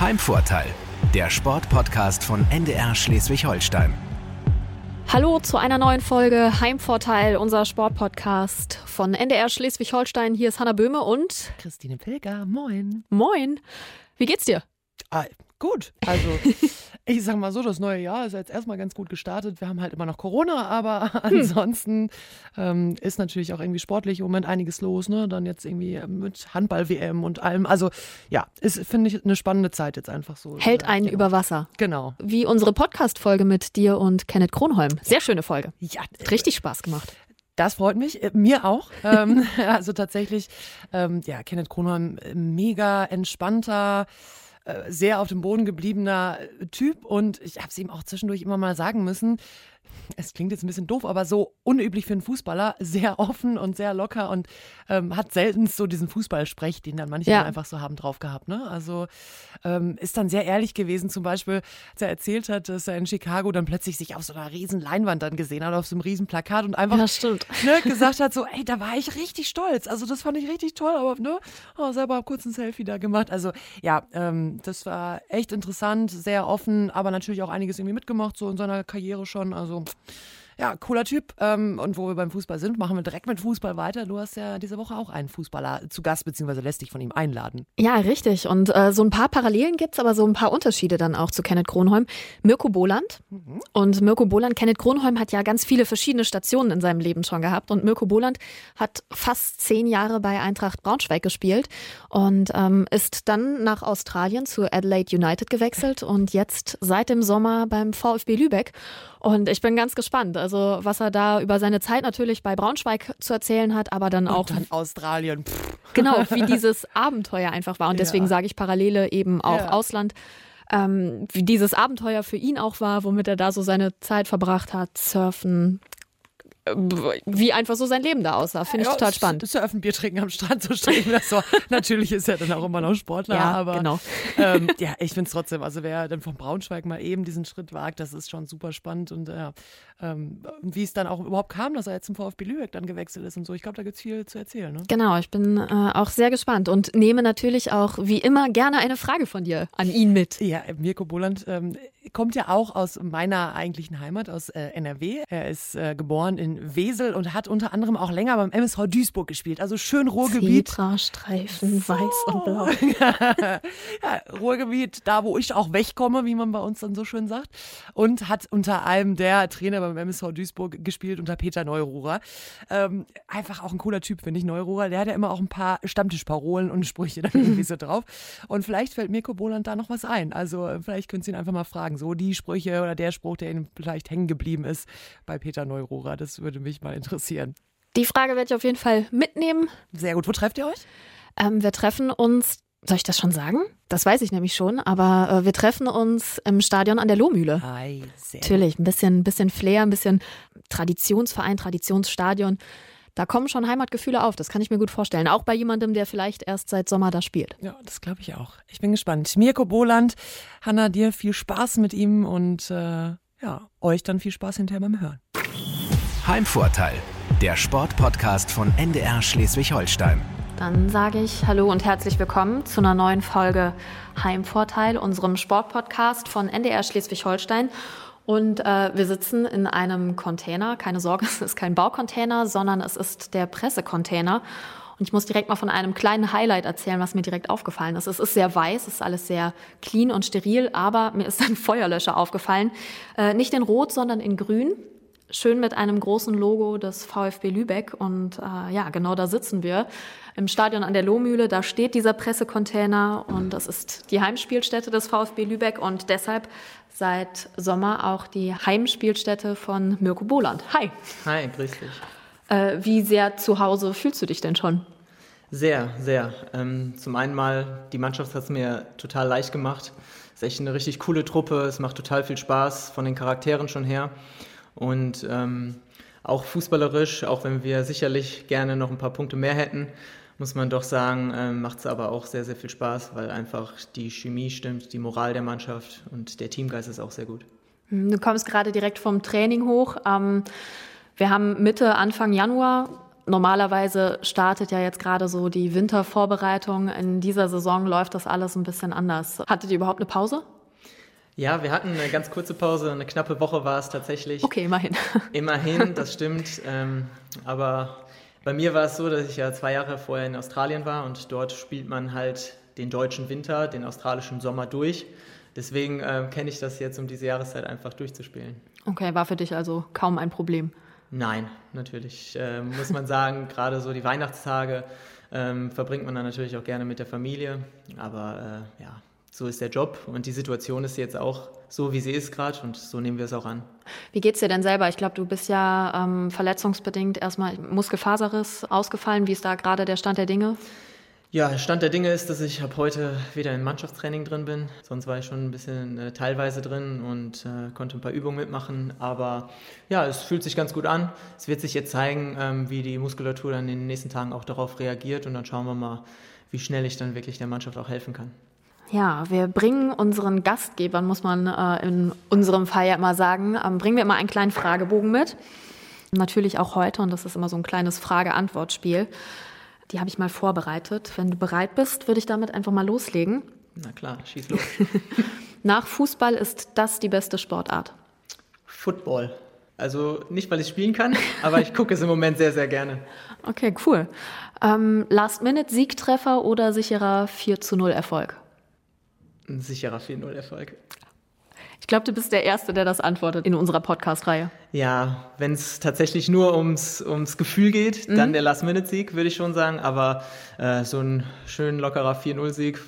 Heimvorteil, der Sportpodcast von NDR Schleswig-Holstein. Hallo zu einer neuen Folge Heimvorteil, unser Sportpodcast von NDR Schleswig-Holstein. Hier ist Hanna Böhme und Christine Pilger. Moin. Moin. Wie geht's dir? Ah, gut. Also, ich sag mal so, das neue Jahr ist jetzt erstmal ganz gut gestartet. Wir haben halt immer noch Corona, aber hm. ansonsten ähm, ist natürlich auch irgendwie sportlich im Moment einiges los. Ne? Dann jetzt irgendwie mit Handball-WM und allem. Also, ja, ist, finde ich, eine spannende Zeit jetzt einfach so. Hält einen genau. über Wasser. Genau. Wie unsere Podcast-Folge mit dir und Kenneth Kronholm. Sehr schöne Folge. Ja. Richtig Spaß gemacht. Das freut mich, äh, mir auch. ähm, also tatsächlich, ähm, ja, Kenneth Kronholm, äh, mega entspannter, sehr auf dem Boden gebliebener Typ. Und ich habe es ihm auch zwischendurch immer mal sagen müssen, es klingt jetzt ein bisschen doof, aber so unüblich für einen Fußballer, sehr offen und sehr locker und ähm, hat selten so diesen Fußballsprech, den dann manche ja. einfach so haben drauf gehabt. Ne? Also ähm, ist dann sehr ehrlich gewesen, zum Beispiel, als er erzählt hat, dass er in Chicago dann plötzlich sich auf so einer riesen Leinwand dann gesehen hat, auf so einem riesen Plakat und einfach ja, ne, gesagt hat, so, ey, da war ich richtig stolz. Also das fand ich richtig toll, aber ne, oh, selber kurz ein Selfie da gemacht. Also ja, ähm, das war echt interessant, sehr offen, aber natürlich auch einiges irgendwie mitgemacht, so in seiner Karriere schon. Also ja, cooler Typ. Ähm, und wo wir beim Fußball sind, machen wir direkt mit Fußball weiter. Du hast ja diese Woche auch einen Fußballer zu Gast, beziehungsweise lässt dich von ihm einladen. Ja, richtig. Und äh, so ein paar Parallelen gibt es, aber so ein paar Unterschiede dann auch zu Kenneth Kronholm. Mirko Boland. Mhm. Und Mirko Boland, Kenneth Kronholm hat ja ganz viele verschiedene Stationen in seinem Leben schon gehabt. Und Mirko Boland hat fast zehn Jahre bei Eintracht Braunschweig gespielt und ähm, ist dann nach Australien zu Adelaide United gewechselt und jetzt seit dem Sommer beim VfB Lübeck. Und ich bin ganz gespannt, also was er da über seine Zeit natürlich bei Braunschweig zu erzählen hat, aber dann auch. Und dann Australien. Pff. Genau, wie dieses Abenteuer einfach war. Und deswegen ja. sage ich Parallele eben auch ja. Ausland. Ähm, wie dieses Abenteuer für ihn auch war, womit er da so seine Zeit verbracht hat, Surfen, wie einfach so sein Leben da aussah. Finde ich ja, total spannend. Das Surfen, trinken am Strand zu stehen. Das war, natürlich ist er dann auch immer noch Sportler, ja, aber genau. ähm, ja, ich finde es trotzdem, also wer dann von Braunschweig mal eben diesen Schritt wagt, das ist schon super spannend und äh, ähm, wie es dann auch überhaupt kam, dass er jetzt zum VfB Lübeck dann gewechselt ist und so. Ich glaube, da gibt es viel zu erzählen. Ne? Genau, ich bin äh, auch sehr gespannt und nehme natürlich auch wie immer gerne eine Frage von dir an ihn mit. Ja, Mirko Boland ähm, kommt ja auch aus meiner eigentlichen Heimat, aus äh, NRW. Er ist äh, geboren in Wesel und hat unter anderem auch länger beim MSV Duisburg gespielt. Also schön Ruhrgebiet. Zebrastreifen, so. weiß und blau. ja, Ruhrgebiet, da wo ich auch wegkomme, wie man bei uns dann so schön sagt. Und hat unter allem der Trainer beim MSV Duisburg gespielt unter Peter Neururer. Ähm, einfach auch ein cooler Typ, finde ich, Neururer. Der hat ja immer auch ein paar Stammtischparolen und Sprüche dann irgendwie so drauf. Und vielleicht fällt Mirko Boland da noch was ein. Also vielleicht könnt ihr ihn einfach mal fragen. So die Sprüche oder der Spruch, der ihm vielleicht hängen geblieben ist bei Peter Neururer. Das würde mich mal interessieren. Die Frage werde ich auf jeden Fall mitnehmen. Sehr gut. Wo trefft ihr euch? Ähm, wir treffen uns soll ich das schon sagen? Das weiß ich nämlich schon, aber äh, wir treffen uns im Stadion an der Lohmühle. Hi, Natürlich, ein bisschen, bisschen Flair, ein bisschen Traditionsverein, Traditionsstadion. Da kommen schon Heimatgefühle auf, das kann ich mir gut vorstellen. Auch bei jemandem, der vielleicht erst seit Sommer da spielt. Ja, das glaube ich auch. Ich bin gespannt. Mirko Boland, Hanna, dir viel Spaß mit ihm und äh, ja, euch dann viel Spaß hinterher beim Hören. Heimvorteil, der Sportpodcast von NDR Schleswig-Holstein. Dann sage ich Hallo und herzlich willkommen zu einer neuen Folge Heimvorteil, unserem Sportpodcast von NDR Schleswig-Holstein. Und äh, wir sitzen in einem Container. Keine Sorge, es ist kein Baucontainer, sondern es ist der Pressecontainer. Und ich muss direkt mal von einem kleinen Highlight erzählen, was mir direkt aufgefallen ist. Es ist sehr weiß, es ist alles sehr clean und steril, aber mir ist ein Feuerlöscher aufgefallen. Äh, nicht in Rot, sondern in Grün schön mit einem großen Logo des VfB Lübeck. Und äh, ja, genau da sitzen wir im Stadion an der Lohmühle. Da steht dieser Pressecontainer und das ist die Heimspielstätte des VfB Lübeck und deshalb seit Sommer auch die Heimspielstätte von Mirko Boland. Hi. Hi, grüß dich. Äh, wie sehr zu Hause fühlst du dich denn schon? Sehr, sehr. Ähm, zum einen mal, die Mannschaft hat es mir total leicht gemacht. Es ist echt eine richtig coole Truppe. Es macht total viel Spaß von den Charakteren schon her. Und ähm, auch fußballerisch, auch wenn wir sicherlich gerne noch ein paar Punkte mehr hätten, muss man doch sagen, ähm, macht es aber auch sehr, sehr viel Spaß, weil einfach die Chemie stimmt, die Moral der Mannschaft und der Teamgeist ist auch sehr gut. Du kommst gerade direkt vom Training hoch. Ähm, wir haben Mitte, Anfang Januar normalerweise startet ja jetzt gerade so die Wintervorbereitung. In dieser Saison läuft das alles ein bisschen anders. Hattet ihr überhaupt eine Pause? Ja, wir hatten eine ganz kurze Pause, eine knappe Woche war es tatsächlich. Okay, immerhin. Immerhin, das stimmt. Ähm, aber bei mir war es so, dass ich ja zwei Jahre vorher in Australien war und dort spielt man halt den deutschen Winter, den australischen Sommer durch. Deswegen äh, kenne ich das jetzt, um diese Jahreszeit einfach durchzuspielen. Okay, war für dich also kaum ein Problem. Nein, natürlich äh, muss man sagen, gerade so die Weihnachtstage ähm, verbringt man dann natürlich auch gerne mit der Familie. Aber äh, ja, so ist der Job und die Situation ist jetzt auch so, wie sie ist gerade und so nehmen wir es auch an. Wie geht es dir denn selber? Ich glaube, du bist ja ähm, verletzungsbedingt erstmal Muskelfaserriss ausgefallen. Wie ist da gerade der Stand der Dinge? Ja, Stand der Dinge ist, dass ich ab heute wieder im Mannschaftstraining drin bin. Sonst war ich schon ein bisschen äh, teilweise drin und äh, konnte ein paar Übungen mitmachen. Aber ja, es fühlt sich ganz gut an. Es wird sich jetzt zeigen, ähm, wie die Muskulatur dann in den nächsten Tagen auch darauf reagiert. Und dann schauen wir mal, wie schnell ich dann wirklich der Mannschaft auch helfen kann. Ja, wir bringen unseren Gastgebern, muss man äh, in unserem Fall ja immer sagen, ähm, bringen wir immer einen kleinen Fragebogen mit. Natürlich auch heute, und das ist immer so ein kleines Frage-Antwort-Spiel. Die habe ich mal vorbereitet. Wenn du bereit bist, würde ich damit einfach mal loslegen. Na klar, schieß los. Nach Fußball ist das die beste Sportart? Football. Also nicht, weil ich spielen kann, aber ich gucke es im Moment sehr, sehr gerne. Okay, cool. Ähm, Last-Minute-Siegtreffer oder sicherer 4 zu 0 Erfolg? Ein sicherer 4-0-Erfolg. Ich glaube, du bist der Erste, der das antwortet in unserer Podcast-Reihe. Ja, wenn es tatsächlich nur ums, ums Gefühl geht, mhm. dann der Last-Minute-Sieg, würde ich schon sagen. Aber äh, so ein schön lockerer 4-0-Sieg,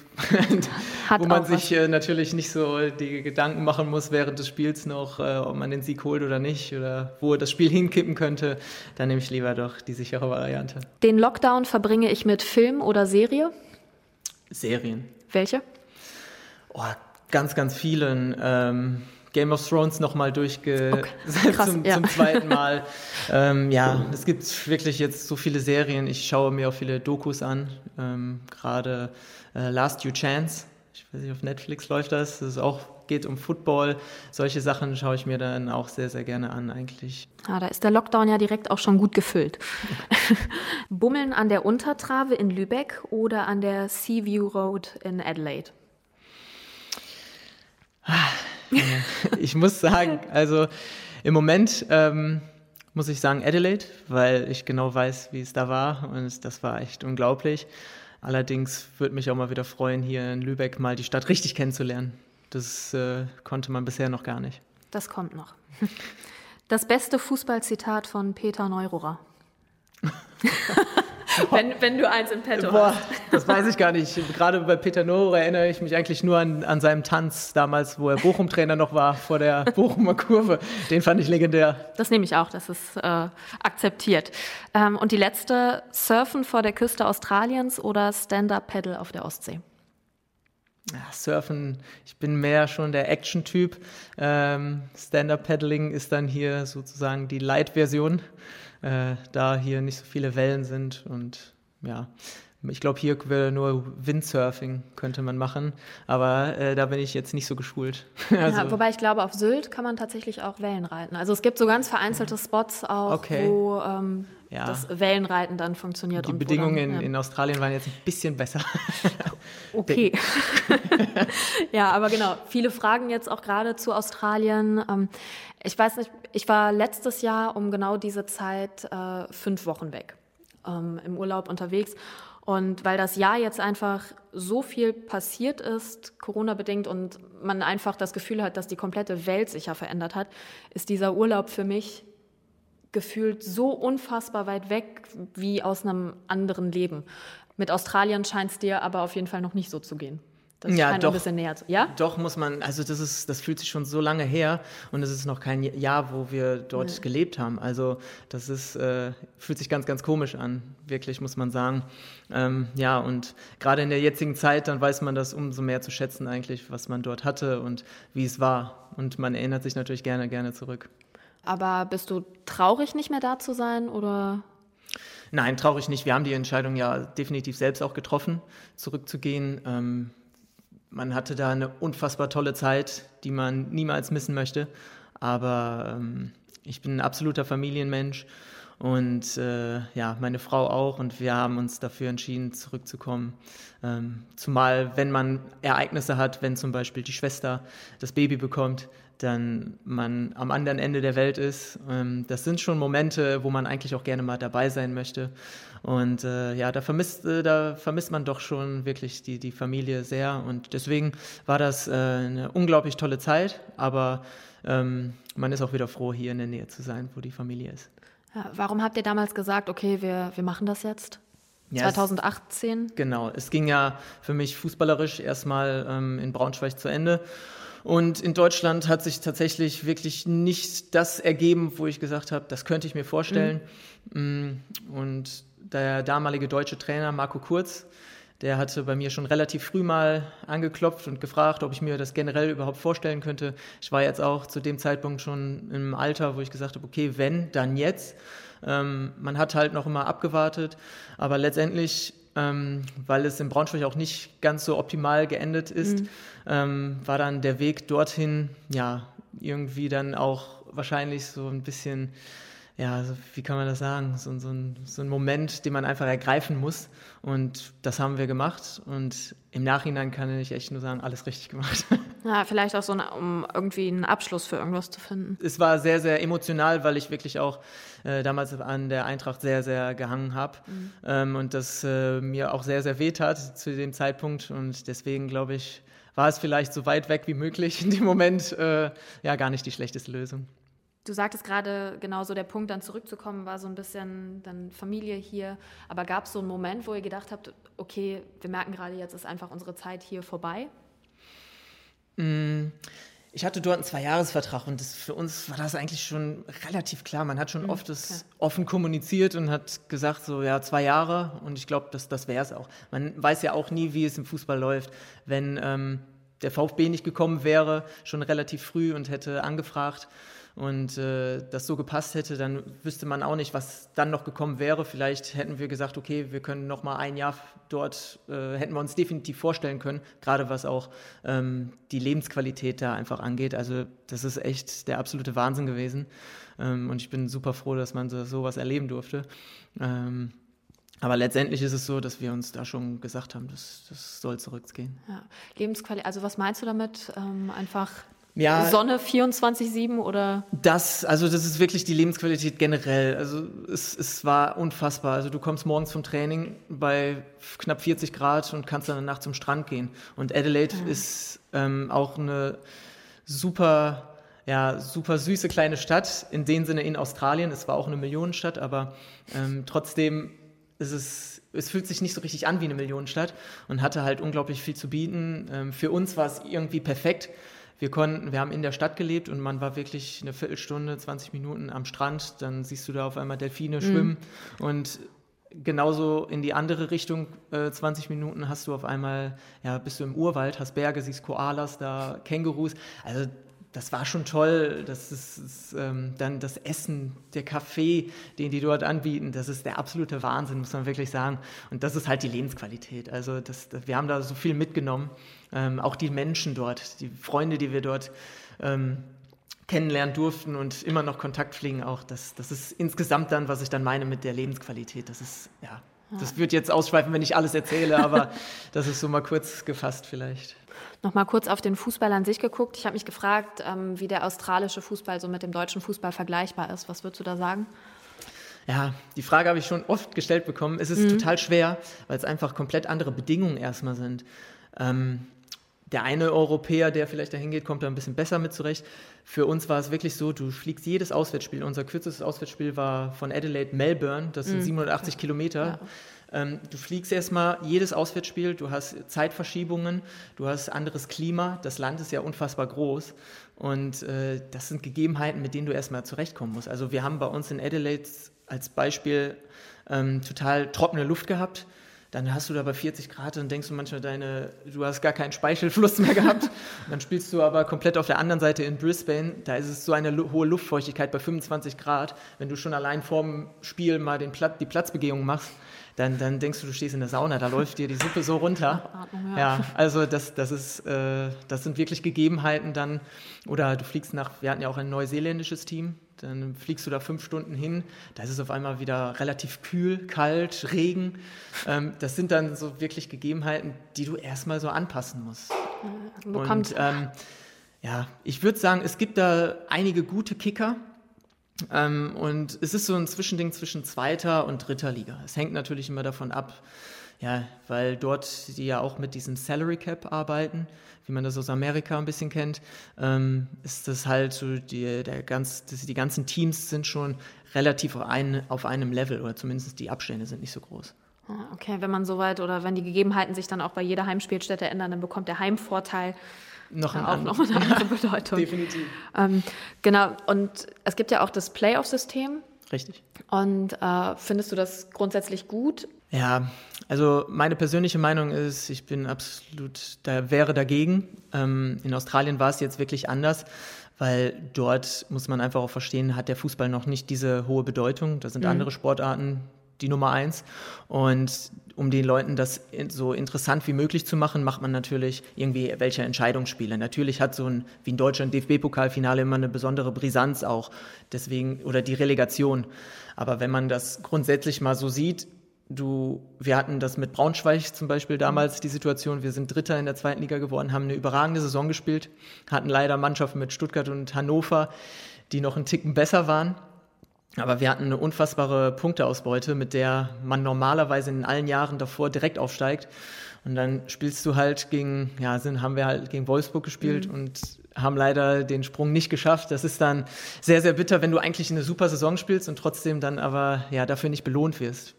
wo man sich äh, natürlich nicht so die Gedanken machen muss während des Spiels noch, äh, ob man den Sieg holt oder nicht oder wo das Spiel hinkippen könnte, dann nehme ich lieber doch die sichere Variante. Den Lockdown verbringe ich mit Film oder Serie? Serien. Welche? Oh, ganz, ganz vielen. Ähm, Game of Thrones nochmal durchgesetzt okay. zum, ja. zum, zweiten Mal. ähm, ja, es gibt wirklich jetzt so viele Serien. Ich schaue mir auch viele Dokus an. Ähm, Gerade äh, Last You Chance. Ich weiß nicht, auf Netflix läuft das. Das ist auch geht um Football. Solche Sachen schaue ich mir dann auch sehr, sehr gerne an eigentlich. Ah, da ist der Lockdown ja direkt auch schon gut gefüllt. Bummeln an der Untertrave in Lübeck oder an der Seaview Road in Adelaide? Ich muss sagen, also im Moment ähm, muss ich sagen Adelaide, weil ich genau weiß, wie es da war und das war echt unglaublich. Allerdings würde mich auch mal wieder freuen, hier in Lübeck mal die Stadt richtig kennenzulernen. Das äh, konnte man bisher noch gar nicht. Das kommt noch. Das beste Fußballzitat von Peter Neururer. wenn, wenn du eins im Petto Boah, hast. Das weiß ich gar nicht. Gerade bei Peter Nohr erinnere ich mich eigentlich nur an, an seinem Tanz damals, wo er Bochum-Trainer noch war, vor der Bochumer Kurve. Den fand ich legendär. Das nehme ich auch, das ist äh, akzeptiert. Ähm, und die letzte, Surfen vor der Küste Australiens oder Stand-Up-Paddle auf der Ostsee? Ja, Surfen, ich bin mehr schon der Action-Typ. Ähm, Stand-Up-Paddling ist dann hier sozusagen die Light-Version äh, da hier nicht so viele Wellen sind und ja, ich glaube, hier wäre nur Windsurfing könnte man machen, aber äh, da bin ich jetzt nicht so geschult. also ja, wobei ich glaube, auf Sylt kann man tatsächlich auch Wellen reiten. Also es gibt so ganz vereinzelte Spots auch, okay. wo ähm, ja. das Wellenreiten dann funktioniert. Die Bedingungen dann, ja. in, Australien waren jetzt ein bisschen besser. okay. ja, aber genau, viele fragen jetzt auch gerade zu Australien. Ähm, ich weiß nicht, ich war letztes Jahr um genau diese Zeit äh, fünf Wochen weg ähm, im Urlaub unterwegs. Und weil das Jahr jetzt einfach so viel passiert ist, Corona-bedingt, und man einfach das Gefühl hat, dass die komplette Welt sich ja verändert hat, ist dieser Urlaub für mich gefühlt so unfassbar weit weg wie aus einem anderen Leben. Mit Australien scheint es dir aber auf jeden Fall noch nicht so zu gehen. Das ja, doch, ein bisschen näher. Ja? Doch, muss man, also das ist, das fühlt sich schon so lange her und es ist noch kein Jahr, wo wir dort ja. gelebt haben. Also das ist, äh, fühlt sich ganz, ganz komisch an, wirklich, muss man sagen. Ähm, ja, und gerade in der jetzigen Zeit, dann weiß man das umso mehr zu schätzen eigentlich, was man dort hatte und wie es war. Und man erinnert sich natürlich gerne, gerne zurück. Aber bist du traurig, nicht mehr da zu sein oder? Nein, traurig nicht. Wir haben die Entscheidung ja definitiv selbst auch getroffen, zurückzugehen. Ähm, man hatte da eine unfassbar tolle Zeit, die man niemals missen möchte. Aber ähm, ich bin ein absoluter Familienmensch und äh, ja, meine Frau auch. Und wir haben uns dafür entschieden, zurückzukommen. Ähm, zumal, wenn man Ereignisse hat, wenn zum Beispiel die Schwester das Baby bekommt, dann man am anderen Ende der Welt ist. Ähm, das sind schon Momente, wo man eigentlich auch gerne mal dabei sein möchte. Und äh, ja, da vermisst, äh, da vermisst man doch schon wirklich die, die Familie sehr. Und deswegen war das äh, eine unglaublich tolle Zeit. Aber ähm, man ist auch wieder froh, hier in der Nähe zu sein, wo die Familie ist. Ja, warum habt ihr damals gesagt, okay, wir, wir machen das jetzt? Ja, 2018? Es, genau, es ging ja für mich fußballerisch erstmal ähm, in Braunschweig zu Ende. Und in Deutschland hat sich tatsächlich wirklich nicht das ergeben, wo ich gesagt habe, das könnte ich mir vorstellen. Mhm. Und der damalige deutsche Trainer Marco Kurz, der hatte bei mir schon relativ früh mal angeklopft und gefragt, ob ich mir das generell überhaupt vorstellen könnte. Ich war jetzt auch zu dem Zeitpunkt schon im Alter, wo ich gesagt habe, okay, wenn, dann jetzt. Ähm, man hat halt noch immer abgewartet, aber letztendlich ähm, weil es in Braunschweig auch nicht ganz so optimal geendet ist, mhm. ähm, war dann der Weg dorthin, ja, irgendwie dann auch wahrscheinlich so ein bisschen, ja, so, wie kann man das sagen, so, so, ein, so ein Moment, den man einfach ergreifen muss. Und das haben wir gemacht. Und im Nachhinein kann ich echt nur sagen, alles richtig gemacht. Ja, vielleicht auch so, eine, um irgendwie einen Abschluss für irgendwas zu finden. Es war sehr, sehr emotional, weil ich wirklich auch äh, damals an der Eintracht sehr, sehr gehangen habe. Mhm. Ähm, und das äh, mir auch sehr, sehr weht hat zu dem Zeitpunkt. Und deswegen glaube ich, war es vielleicht so weit weg wie möglich in dem Moment äh, ja gar nicht die schlechteste Lösung. Du sagtest gerade, genau so der Punkt, dann zurückzukommen, war so ein bisschen dann Familie hier. Aber gab es so einen Moment, wo ihr gedacht habt, okay, wir merken gerade, jetzt ist einfach unsere Zeit hier vorbei? Mm, ich hatte dort einen Zweijahresvertrag und das, für uns war das eigentlich schon relativ klar. Man hat schon mhm, oft das okay. offen kommuniziert und hat gesagt, so ja, zwei Jahre und ich glaube, das, das wäre es auch. Man weiß ja auch nie, wie es im Fußball läuft. Wenn ähm, der VfB nicht gekommen wäre, schon relativ früh und hätte angefragt, und äh, das so gepasst hätte, dann wüsste man auch nicht, was dann noch gekommen wäre. Vielleicht hätten wir gesagt, okay, wir können noch mal ein Jahr dort, äh, hätten wir uns definitiv vorstellen können, gerade was auch ähm, die Lebensqualität da einfach angeht. Also das ist echt der absolute Wahnsinn gewesen. Ähm, und ich bin super froh, dass man so, sowas erleben durfte. Ähm, aber letztendlich ist es so, dass wir uns da schon gesagt haben, das, das soll zurückgehen. Ja. Lebensqualität, also was meinst du damit? Ähm, einfach ja, Sonne 24-7 oder? Das, also das ist wirklich die Lebensqualität generell. Also es, es war unfassbar. Also du kommst morgens vom Training bei knapp 40 Grad und kannst dann danach zum Strand gehen. Und Adelaide ja. ist ähm, auch eine super, ja, super süße kleine Stadt, in dem Sinne in Australien. Es war auch eine Millionenstadt, aber ähm, trotzdem ist es, es fühlt sich nicht so richtig an wie eine Millionenstadt und hatte halt unglaublich viel zu bieten. Ähm, für uns war es irgendwie perfekt wir konnten, wir haben in der Stadt gelebt und man war wirklich eine Viertelstunde, 20 Minuten am Strand, dann siehst du da auf einmal Delfine mhm. schwimmen und genauso in die andere Richtung, äh, 20 Minuten hast du auf einmal, ja, bist du im Urwald, hast Berge, siehst Koalas da, Kängurus, also das war schon toll. Das ist, ist ähm, dann das Essen, der Kaffee, den die dort anbieten, das ist der absolute Wahnsinn, muss man wirklich sagen. Und das ist halt die Lebensqualität. Also das, das wir haben da so viel mitgenommen. Ähm, auch die Menschen dort, die Freunde, die wir dort ähm, kennenlernen durften und immer noch Kontakt pflegen, auch das, das ist insgesamt dann, was ich dann meine mit der Lebensqualität. Das ist, ja, das wird jetzt ausschweifen, wenn ich alles erzähle, aber das ist so mal kurz gefasst vielleicht. Nochmal kurz auf den Fußball an sich geguckt. Ich habe mich gefragt, ähm, wie der australische Fußball so mit dem deutschen Fußball vergleichbar ist. Was würdest du da sagen? Ja, die Frage habe ich schon oft gestellt bekommen. Es ist mhm. total schwer, weil es einfach komplett andere Bedingungen erstmal sind. Ähm, der eine Europäer, der vielleicht dahin geht, kommt da ein bisschen besser mit zurecht. Für uns war es wirklich so, du fliegst jedes Auswärtsspiel. Unser kürzestes Auswärtsspiel war von Adelaide Melbourne, das sind mhm. 780 Kilometer. Ja. Ähm, du fliegst erstmal jedes Auswärtsspiel, du hast Zeitverschiebungen, du hast anderes Klima, das Land ist ja unfassbar groß und äh, das sind Gegebenheiten, mit denen du erstmal zurechtkommen musst. Also wir haben bei uns in Adelaide als Beispiel ähm, total trockene Luft gehabt dann hast du da bei 40 Grad und denkst du manchmal, deine, du hast gar keinen Speichelfluss mehr gehabt. Und dann spielst du aber komplett auf der anderen Seite in Brisbane, da ist es so eine hohe Luftfeuchtigkeit bei 25 Grad. Wenn du schon allein vorm Spiel mal den Platz, die Platzbegehung machst, dann, dann denkst du, du stehst in der Sauna, da läuft dir die Suppe so runter. Ja, ja also das, das, ist, äh, das sind wirklich Gegebenheiten dann. Oder du fliegst nach, wir hatten ja auch ein neuseeländisches Team, Dann fliegst du da fünf Stunden hin, da ist es auf einmal wieder relativ kühl, kalt, Regen. Ähm, das sind dann so wirklich Gegebenheiten, die du erstmal so anpassen musst. Und ähm, ja, ich würde sagen, es gibt da einige gute Kicker. Ähm, und es ist so ein Zwischending zwischen zweiter und dritter Liga. Es hängt natürlich immer davon ab, ja, weil dort die ja auch mit diesem Salary Cap arbeiten, wie man das aus Amerika ein bisschen kennt, ähm, ist das halt so, die, der ganz, die ganzen Teams sind schon relativ auf, ein, auf einem Level oder zumindest die Abstände sind nicht so groß. Ah, okay, wenn man soweit oder wenn die Gegebenheiten sich dann auch bei jeder Heimspielstätte ändern, dann bekommt der Heimvorteil noch ja, auch noch eine andere Bedeutung. Definitiv. Ähm, genau, und es gibt ja auch das Playoff-System. Richtig. Und äh, findest du das grundsätzlich gut? Ja, also meine persönliche Meinung ist, ich bin absolut, da wäre dagegen. Ähm, in Australien war es jetzt wirklich anders, weil dort muss man einfach auch verstehen, hat der Fußball noch nicht diese hohe Bedeutung. Da sind mhm. andere Sportarten die Nummer eins. Und um den Leuten das so interessant wie möglich zu machen, macht man natürlich irgendwie welche Entscheidungsspiele. Natürlich hat so ein, wie in Deutschland, DFB-Pokalfinale immer eine besondere Brisanz auch. Deswegen, oder die Relegation. Aber wenn man das grundsätzlich mal so sieht, du, wir hatten das mit Braunschweig zum Beispiel damals die Situation, wir sind Dritter in der zweiten Liga geworden, haben eine überragende Saison gespielt, hatten leider Mannschaften mit Stuttgart und Hannover, die noch einen Ticken besser waren. Aber wir hatten eine unfassbare Punkteausbeute, mit der man normalerweise in allen Jahren davor direkt aufsteigt. Und dann spielst du halt gegen, ja, sind, haben wir halt gegen Wolfsburg gespielt mhm. und haben leider den Sprung nicht geschafft. Das ist dann sehr, sehr bitter, wenn du eigentlich eine super Saison spielst und trotzdem dann aber ja dafür nicht belohnt wirst.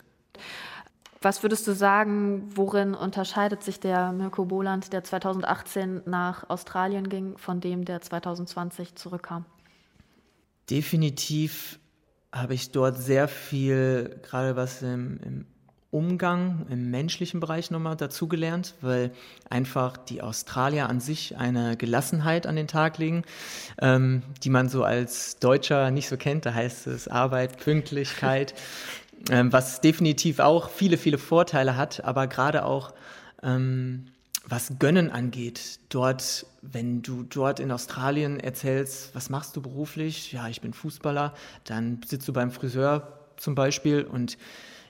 Was würdest du sagen, worin unterscheidet sich der Mirko Boland, der 2018 nach Australien ging, von dem, der 2020 zurückkam? Definitiv habe ich dort sehr viel, gerade was im, im Umgang im menschlichen Bereich nochmal dazugelernt, weil einfach die Australier an sich eine Gelassenheit an den Tag legen, ähm, die man so als Deutscher nicht so kennt. Da heißt es Arbeit, Pünktlichkeit, ähm, was definitiv auch viele, viele Vorteile hat, aber gerade auch ähm, was Gönnen angeht, dort, wenn du dort in Australien erzählst, was machst du beruflich? Ja, ich bin Fußballer. Dann sitzt du beim Friseur zum Beispiel und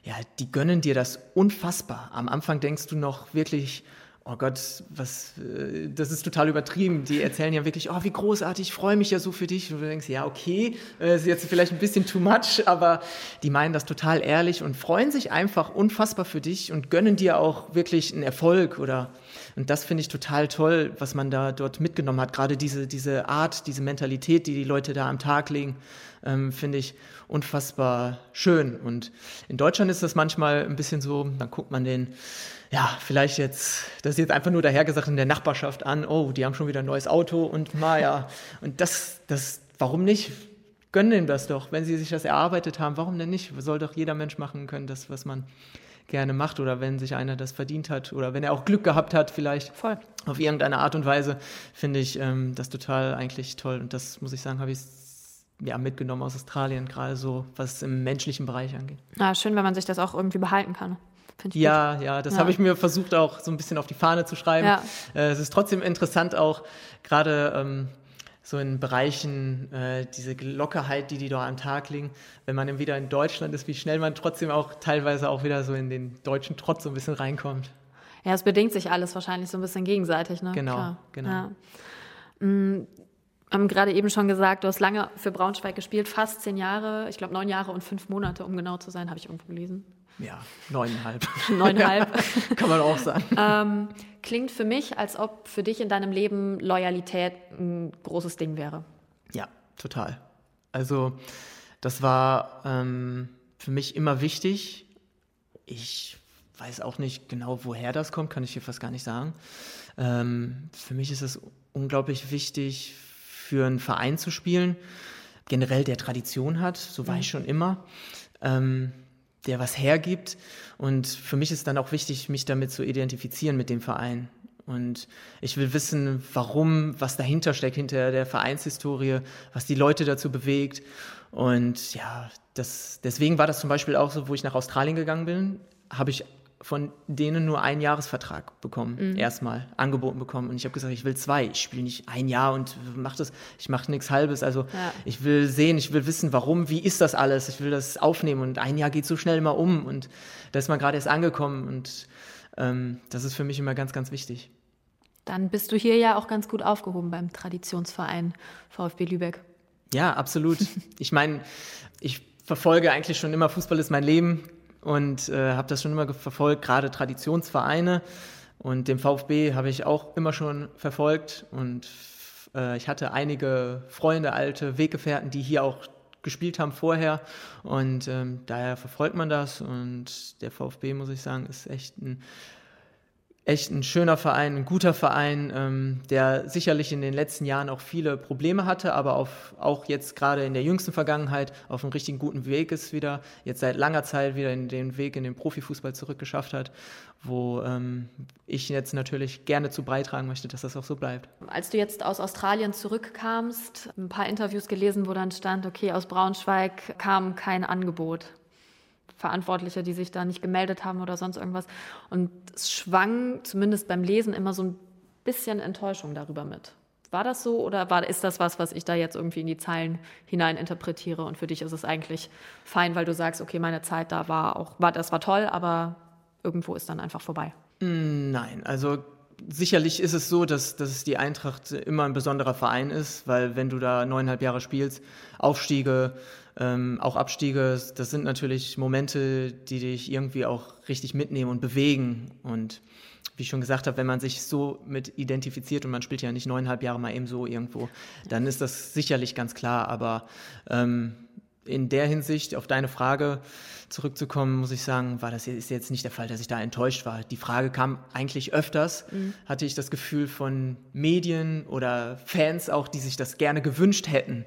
ja, die gönnen dir das unfassbar. Am Anfang denkst du noch wirklich, oh Gott, was, äh, das ist total übertrieben. Die erzählen ja wirklich, oh, wie großartig, ich freue mich ja so für dich. Und du denkst, ja, okay, äh, ist jetzt vielleicht ein bisschen too much, aber die meinen das total ehrlich und freuen sich einfach unfassbar für dich und gönnen dir auch wirklich einen Erfolg oder, und das finde ich total toll, was man da dort mitgenommen hat. Gerade diese, diese Art, diese Mentalität, die die Leute da am Tag legen, ähm, finde ich unfassbar schön. Und in Deutschland ist das manchmal ein bisschen so, dann guckt man den, ja, vielleicht jetzt, das ist jetzt einfach nur dahergesagt in der Nachbarschaft an, oh, die haben schon wieder ein neues Auto und Maja. Und das, das, warum nicht? Gönnen ihm das doch, wenn sie sich das erarbeitet haben, warum denn nicht? Soll doch jeder Mensch machen können, das, was man gerne macht oder wenn sich einer das verdient hat oder wenn er auch Glück gehabt hat vielleicht Voll. auf irgendeine Art und Weise, finde ich ähm, das total eigentlich toll und das muss ich sagen, habe ich ja, mitgenommen aus Australien, gerade so, was im menschlichen Bereich angeht. Ja, schön, wenn man sich das auch irgendwie behalten kann. Ja, gut. ja, das ja. habe ich mir versucht auch so ein bisschen auf die Fahne zu schreiben. Ja. Äh, es ist trotzdem interessant auch, gerade ähm, so in Bereichen, äh, diese Lockerheit, die die da am Tag legen, wenn man dann wieder in Deutschland ist, wie schnell man trotzdem auch teilweise auch wieder so in den deutschen Trotz so ein bisschen reinkommt. Ja, es bedingt sich alles wahrscheinlich so ein bisschen gegenseitig, ne? Genau, Klar. genau. Ja. Mhm haben gerade eben schon gesagt, du hast lange für Braunschweig gespielt, fast zehn Jahre, ich glaube neun Jahre und fünf Monate, um genau zu sein, habe ich irgendwo gelesen. Ja, neuneinhalb. neuneinhalb. Kann man auch sagen. ähm, klingt für mich, als ob für dich in deinem Leben Loyalität ein großes Ding wäre. Ja, total. Also das war ähm, für mich immer wichtig. Ich weiß auch nicht genau, woher das kommt, kann ich hier fast gar nicht sagen. Ähm, für mich ist es unglaublich wichtig, für einen Verein zu spielen, generell der Tradition hat, so war ich schon immer, ähm, der was hergibt. Und für mich ist dann auch wichtig, mich damit zu identifizieren mit dem Verein. Und ich will wissen, warum, was dahinter steckt, hinter der Vereinshistorie, was die Leute dazu bewegt. Und ja, das, deswegen war das zum Beispiel auch so, wo ich nach Australien gegangen bin, habe ich von denen nur einen Jahresvertrag bekommen, mhm. erstmal angeboten bekommen. Und ich habe gesagt, ich will zwei. Ich spiele nicht ein Jahr und mache das, ich mache nichts Halbes. Also ja. ich will sehen, ich will wissen, warum, wie ist das alles? Ich will das aufnehmen und ein Jahr geht so schnell immer um und da ist man gerade erst angekommen und ähm, das ist für mich immer ganz, ganz wichtig. Dann bist du hier ja auch ganz gut aufgehoben beim Traditionsverein VfB Lübeck. Ja, absolut. ich meine, ich verfolge eigentlich schon immer Fußball ist mein Leben und äh, habe das schon immer verfolgt, gerade Traditionsvereine. Und den VfB habe ich auch immer schon verfolgt. Und äh, ich hatte einige Freunde, alte Weggefährten, die hier auch gespielt haben vorher. Und ähm, daher verfolgt man das. Und der VfB, muss ich sagen, ist echt ein echt ein schöner Verein, ein guter Verein, ähm, der sicherlich in den letzten Jahren auch viele Probleme hatte, aber auf, auch jetzt gerade in der jüngsten Vergangenheit auf einem richtig guten Weg ist wieder, jetzt seit langer Zeit wieder in den Weg in den Profifußball zurückgeschafft hat, wo ähm, ich jetzt natürlich gerne zu beitragen möchte, dass das auch so bleibt. Als du jetzt aus Australien zurückkamst, ein paar Interviews gelesen, wo dann stand, okay, aus Braunschweig kam kein Angebot. Verantwortliche, die sich da nicht gemeldet haben oder sonst irgendwas. Und es schwang zumindest beim Lesen immer so ein bisschen Enttäuschung darüber mit. War das so oder war, ist das was, was ich da jetzt irgendwie in die Zeilen hinein interpretiere und für dich ist es eigentlich fein, weil du sagst, okay, meine Zeit da war auch, war, das war toll, aber irgendwo ist dann einfach vorbei? Nein, also sicherlich ist es so, dass, dass die Eintracht immer ein besonderer Verein ist, weil wenn du da neuneinhalb Jahre spielst, Aufstiege, ähm, auch Abstiege, das sind natürlich Momente, die dich irgendwie auch richtig mitnehmen und bewegen. Und wie ich schon gesagt habe, wenn man sich so mit identifiziert und man spielt ja nicht neuneinhalb Jahre mal eben so irgendwo, dann ist das sicherlich ganz klar. Aber ähm, in der Hinsicht, auf deine Frage zurückzukommen, muss ich sagen, war das ist jetzt nicht der Fall, dass ich da enttäuscht war. Die Frage kam eigentlich öfters, mhm. hatte ich das Gefühl von Medien oder Fans auch, die sich das gerne gewünscht hätten.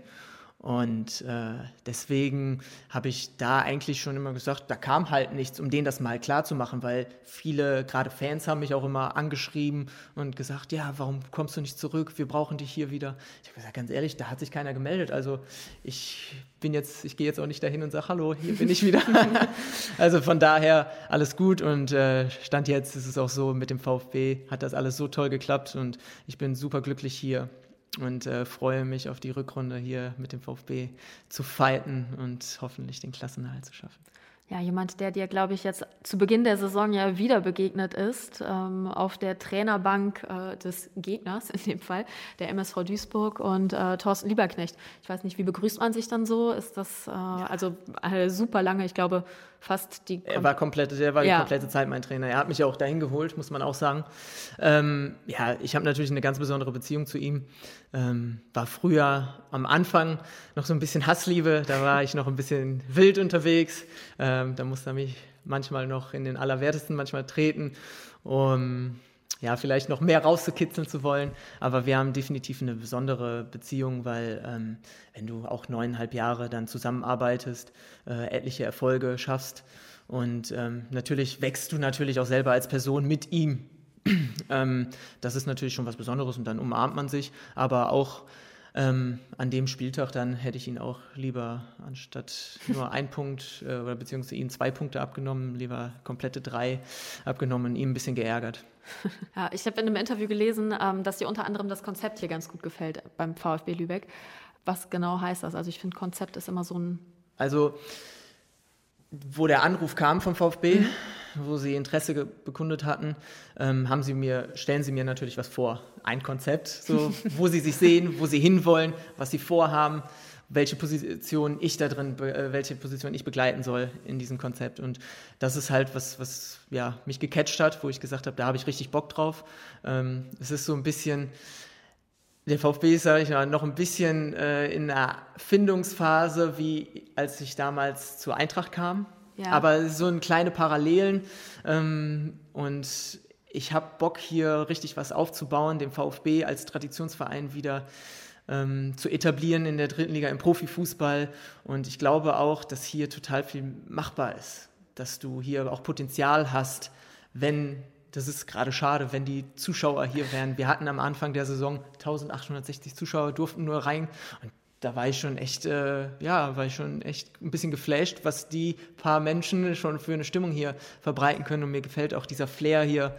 Und äh, deswegen habe ich da eigentlich schon immer gesagt, da kam halt nichts, um denen das mal klar zu machen, weil viele, gerade Fans, haben mich auch immer angeschrieben und gesagt, ja, warum kommst du nicht zurück? Wir brauchen dich hier wieder. Ich habe gesagt, ganz ehrlich, da hat sich keiner gemeldet. Also ich bin jetzt, ich gehe jetzt auch nicht dahin und sage, hallo, hier bin ich wieder. also von daher alles gut und äh, Stand jetzt ist es auch so, mit dem VfB hat das alles so toll geklappt und ich bin super glücklich hier und äh, freue mich auf die Rückrunde hier mit dem VfB zu fighten und hoffentlich den Klassenerhalt zu schaffen. Ja, jemand, der dir, glaube ich, jetzt zu Beginn der Saison ja wieder begegnet ist, ähm, auf der Trainerbank äh, des Gegners in dem Fall, der MSV Duisburg und äh, Thorsten Lieberknecht. Ich weiß nicht, wie begrüßt man sich dann so? Ist das äh, ja. also super lange, ich glaube, fast die. Er war komplett, der war ja. die komplette Zeit mein Trainer. Er hat mich auch dahin geholt, muss man auch sagen. Ähm, ja, ich habe natürlich eine ganz besondere Beziehung zu ihm. Ähm, war früher am Anfang noch so ein bisschen Hassliebe, da war ich noch ein bisschen wild unterwegs. Ähm, da musste er mich manchmal noch in den Allerwertesten manchmal treten, um ja, vielleicht noch mehr rauszukitzeln zu wollen. Aber wir haben definitiv eine besondere Beziehung, weil ähm, wenn du auch neuneinhalb Jahre dann zusammenarbeitest, äh, etliche Erfolge schaffst und ähm, natürlich wächst du natürlich auch selber als Person mit ihm ähm, das ist natürlich schon was Besonderes und dann umarmt man sich, aber auch ähm, an dem Spieltag dann hätte ich ihn auch lieber anstatt nur ein Punkt äh, oder beziehungsweise ihn zwei Punkte abgenommen, lieber komplette drei abgenommen und ihm ein bisschen geärgert. Ja, ich habe in einem Interview gelesen, ähm, dass dir unter anderem das Konzept hier ganz gut gefällt beim VfB Lübeck. Was genau heißt das? Also ich finde, Konzept ist immer so ein. Also wo der Anruf kam vom VfB, mhm. wo sie Interesse bekundet hatten, ähm, haben sie mir, stellen sie mir natürlich was vor. Ein Konzept, so, wo sie sich sehen, wo sie hinwollen, was sie vorhaben, welche Position ich da drin, äh, welche Position ich begleiten soll in diesem Konzept. Und das ist halt was, was ja, mich gecatcht hat, wo ich gesagt habe, da habe ich richtig Bock drauf. Ähm, es ist so ein bisschen, der VfB ist, sage ich mal, noch ein bisschen äh, in einer Findungsphase, wie als ich damals zur Eintracht kam. Ja. Aber so ein kleine Parallelen. Ähm, und ich habe Bock, hier richtig was aufzubauen, den VfB als Traditionsverein wieder ähm, zu etablieren in der dritten Liga im Profifußball. Und ich glaube auch, dass hier total viel machbar ist. Dass du hier auch Potenzial hast, wenn das ist gerade schade, wenn die Zuschauer hier wären. Wir hatten am Anfang der Saison 1860 Zuschauer, durften nur rein. Und da war ich schon echt, äh, ja, war ich schon echt ein bisschen geflasht, was die paar Menschen schon für eine Stimmung hier verbreiten können. Und mir gefällt auch dieser Flair hier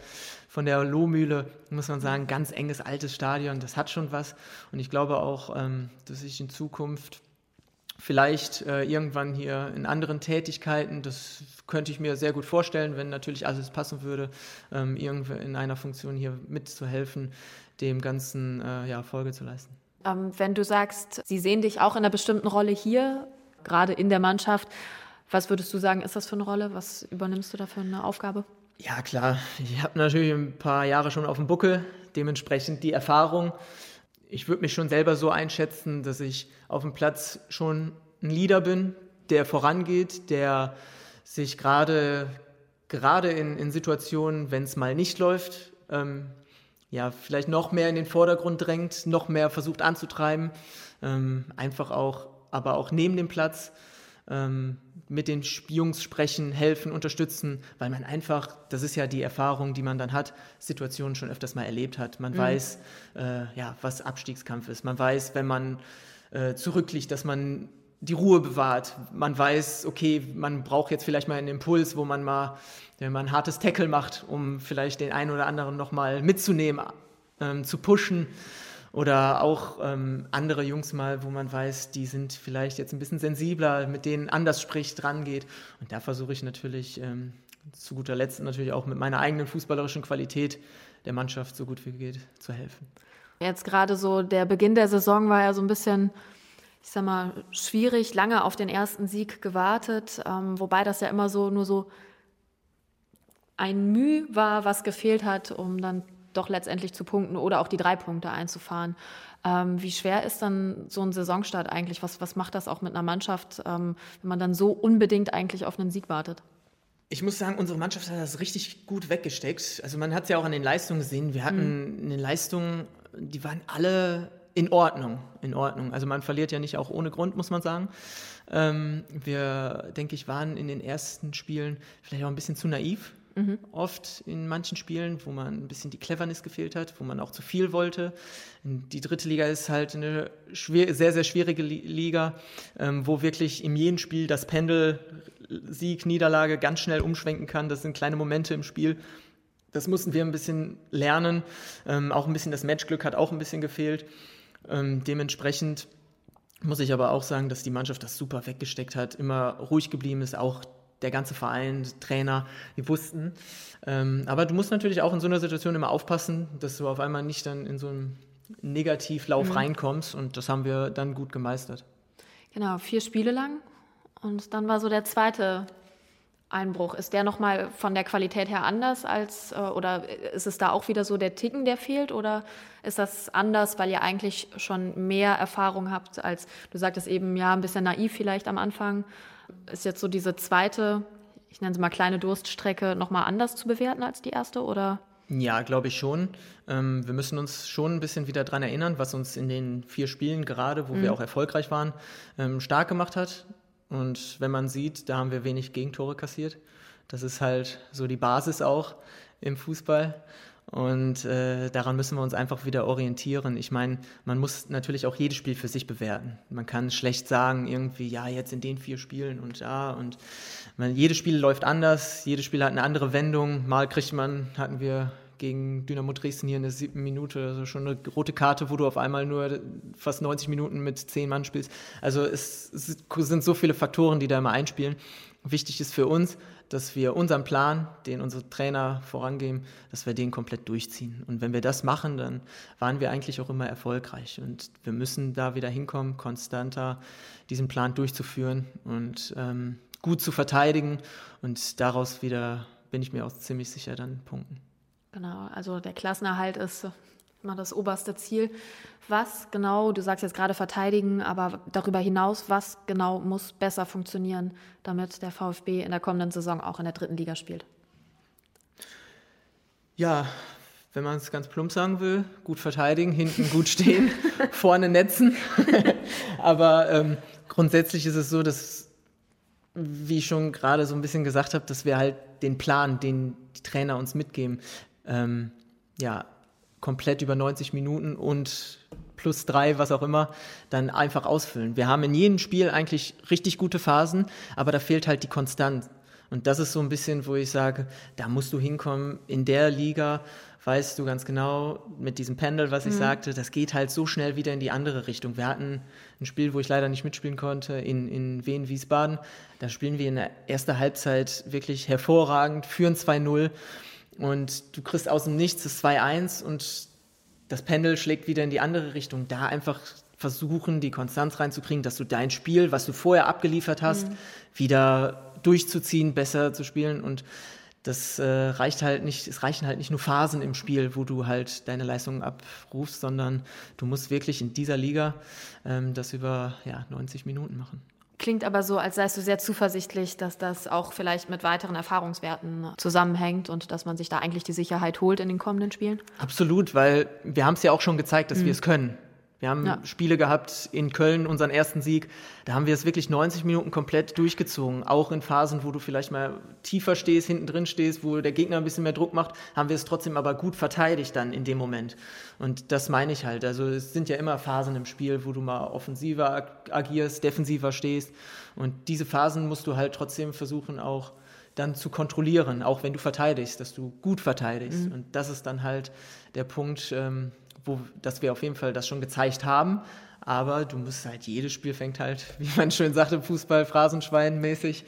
von der Lohmühle, muss man sagen, ganz enges altes Stadion. Das hat schon was. Und ich glaube auch, ähm, dass ich in Zukunft vielleicht äh, irgendwann hier in anderen Tätigkeiten, das könnte ich mir sehr gut vorstellen, wenn natürlich alles passen würde, ähm, irgendwie in einer Funktion hier mitzuhelfen, dem Ganzen äh, ja, Folge zu leisten. Ähm, wenn du sagst, sie sehen dich auch in einer bestimmten Rolle hier, gerade in der Mannschaft, was würdest du sagen, ist das für eine Rolle? Was übernimmst du da für eine Aufgabe? Ja, klar. Ich habe natürlich ein paar Jahre schon auf dem Buckel, dementsprechend die Erfahrung. Ich würde mich schon selber so einschätzen, dass ich auf dem Platz schon ein Leader bin, der vorangeht, der sich gerade gerade in, in Situationen, wenn es mal nicht läuft, ähm, ja, vielleicht noch mehr in den Vordergrund drängt, noch mehr versucht anzutreiben, ähm, einfach auch, aber auch neben dem Platz ähm, mit den Jungs sprechen, helfen, unterstützen, weil man einfach, das ist ja die Erfahrung, die man dann hat, Situationen schon öfters mal erlebt hat. Man mhm. weiß, äh, ja, was Abstiegskampf ist. Man weiß, wenn man äh, zurückliegt, dass man die Ruhe bewahrt. Man weiß, okay, man braucht jetzt vielleicht mal einen Impuls, wo man mal, wenn man ein hartes Tackle macht, um vielleicht den einen oder anderen nochmal mitzunehmen, ähm, zu pushen. Oder auch ähm, andere Jungs mal, wo man weiß, die sind vielleicht jetzt ein bisschen sensibler, mit denen anders spricht, rangeht. Und da versuche ich natürlich ähm, zu guter Letzt natürlich auch mit meiner eigenen fußballerischen Qualität der Mannschaft so gut wie geht zu helfen. Jetzt gerade so der Beginn der Saison war ja so ein bisschen ich sag mal, schwierig, lange auf den ersten Sieg gewartet, ähm, wobei das ja immer so nur so ein Mühe war, was gefehlt hat, um dann doch letztendlich zu punkten oder auch die drei Punkte einzufahren. Ähm, wie schwer ist dann so ein Saisonstart eigentlich? Was, was macht das auch mit einer Mannschaft, ähm, wenn man dann so unbedingt eigentlich auf einen Sieg wartet? Ich muss sagen, unsere Mannschaft hat das richtig gut weggesteckt. Also man hat es ja auch an den Leistungen gesehen. Wir hatten mhm. in den Leistungen, die waren alle in Ordnung, in Ordnung. Also man verliert ja nicht auch ohne Grund, muss man sagen. Ähm, wir, denke ich, waren in den ersten Spielen vielleicht auch ein bisschen zu naiv. Mhm. Oft in manchen Spielen, wo man ein bisschen die Cleverness gefehlt hat, wo man auch zu viel wollte. Die dritte Liga ist halt eine schwer, sehr, sehr schwierige Liga, ähm, wo wirklich in jedem Spiel das Pendel Sieg, Niederlage ganz schnell umschwenken kann. Das sind kleine Momente im Spiel. Das mussten wir ein bisschen lernen. Ähm, auch ein bisschen das Matchglück hat auch ein bisschen gefehlt. Ähm, dementsprechend muss ich aber auch sagen, dass die Mannschaft das super weggesteckt hat, immer ruhig geblieben ist, auch der ganze Verein, Trainer, die wussten. Ähm, aber du musst natürlich auch in so einer Situation immer aufpassen, dass du auf einmal nicht dann in so einen Negativlauf mhm. reinkommst und das haben wir dann gut gemeistert. Genau, vier Spiele lang und dann war so der zweite Einbruch. Ist der nochmal von der Qualität her anders als, äh, oder ist es da auch wieder so der Ticken, der fehlt? Oder ist das anders, weil ihr eigentlich schon mehr Erfahrung habt als, du sagtest eben, ja, ein bisschen naiv vielleicht am Anfang. Ist jetzt so diese zweite, ich nenne sie mal kleine Durststrecke, nochmal anders zu bewerten als die erste, oder? Ja, glaube ich schon. Ähm, wir müssen uns schon ein bisschen wieder daran erinnern, was uns in den vier Spielen gerade, wo mhm. wir auch erfolgreich waren, ähm, stark gemacht hat. Und wenn man sieht, da haben wir wenig Gegentore kassiert. Das ist halt so die Basis auch im Fußball. Und äh, daran müssen wir uns einfach wieder orientieren. Ich meine, man muss natürlich auch jedes Spiel für sich bewerten. Man kann schlecht sagen, irgendwie, ja, jetzt in den vier Spielen und ja. Und man, jedes Spiel läuft anders, jedes Spiel hat eine andere Wendung. Mal kriegt man, hatten wir gegen Dynamo Dresden hier in der siebten Minute, also schon eine rote Karte, wo du auf einmal nur fast 90 Minuten mit zehn Mann spielst. Also es, es sind so viele Faktoren, die da immer einspielen. Wichtig ist für uns, dass wir unseren Plan, den unsere Trainer vorangeben, dass wir den komplett durchziehen. Und wenn wir das machen, dann waren wir eigentlich auch immer erfolgreich. Und wir müssen da wieder hinkommen, konstanter diesen Plan durchzuführen und ähm, gut zu verteidigen. Und daraus wieder, bin ich mir auch ziemlich sicher, dann punkten. Genau, also der Klassenerhalt ist immer das oberste Ziel. Was genau, du sagst jetzt gerade verteidigen, aber darüber hinaus, was genau muss besser funktionieren, damit der VfB in der kommenden Saison auch in der dritten Liga spielt? Ja, wenn man es ganz plump sagen will, gut verteidigen, hinten gut stehen, vorne netzen. aber ähm, grundsätzlich ist es so, dass, wie ich schon gerade so ein bisschen gesagt habe, dass wir halt den Plan, den die Trainer uns mitgeben, ähm, ja, komplett über 90 Minuten und plus drei, was auch immer, dann einfach ausfüllen. Wir haben in jedem Spiel eigentlich richtig gute Phasen, aber da fehlt halt die Konstanz. Und das ist so ein bisschen, wo ich sage, da musst du hinkommen in der Liga, weißt du ganz genau, mit diesem Pendel, was ich mhm. sagte, das geht halt so schnell wieder in die andere Richtung. Wir hatten ein Spiel, wo ich leider nicht mitspielen konnte, in, in Wien-Wiesbaden. Da spielen wir in der ersten Halbzeit wirklich hervorragend, führen 2-0 und du kriegst aus dem Nichts das 2-1 und das Pendel schlägt wieder in die andere Richtung. Da einfach versuchen, die Konstanz reinzukriegen, dass du dein Spiel, was du vorher abgeliefert hast, mhm. wieder durchzuziehen, besser zu spielen und das äh, reicht halt nicht, es reichen halt nicht nur Phasen im Spiel, wo du halt deine Leistungen abrufst, sondern du musst wirklich in dieser Liga ähm, das über ja, 90 Minuten machen. Klingt aber so, als seist du sehr zuversichtlich, dass das auch vielleicht mit weiteren Erfahrungswerten zusammenhängt und dass man sich da eigentlich die Sicherheit holt in den kommenden Spielen? Absolut, weil wir haben es ja auch schon gezeigt, dass mhm. wir es können. Wir haben ja. Spiele gehabt in Köln, unseren ersten Sieg. Da haben wir es wirklich 90 Minuten komplett durchgezogen. Auch in Phasen, wo du vielleicht mal tiefer stehst, hinten drin stehst, wo der Gegner ein bisschen mehr Druck macht, haben wir es trotzdem aber gut verteidigt dann in dem Moment. Und das meine ich halt. Also es sind ja immer Phasen im Spiel, wo du mal offensiver agierst, defensiver stehst. Und diese Phasen musst du halt trotzdem versuchen auch dann zu kontrollieren, auch wenn du verteidigst, dass du gut verteidigst. Mhm. Und das ist dann halt der Punkt, ähm, wo, dass wir auf jeden Fall das schon gezeigt haben. Aber du musst halt, jedes Spiel fängt halt, wie man schön sagte, Fußball, Phrasenschwein mäßig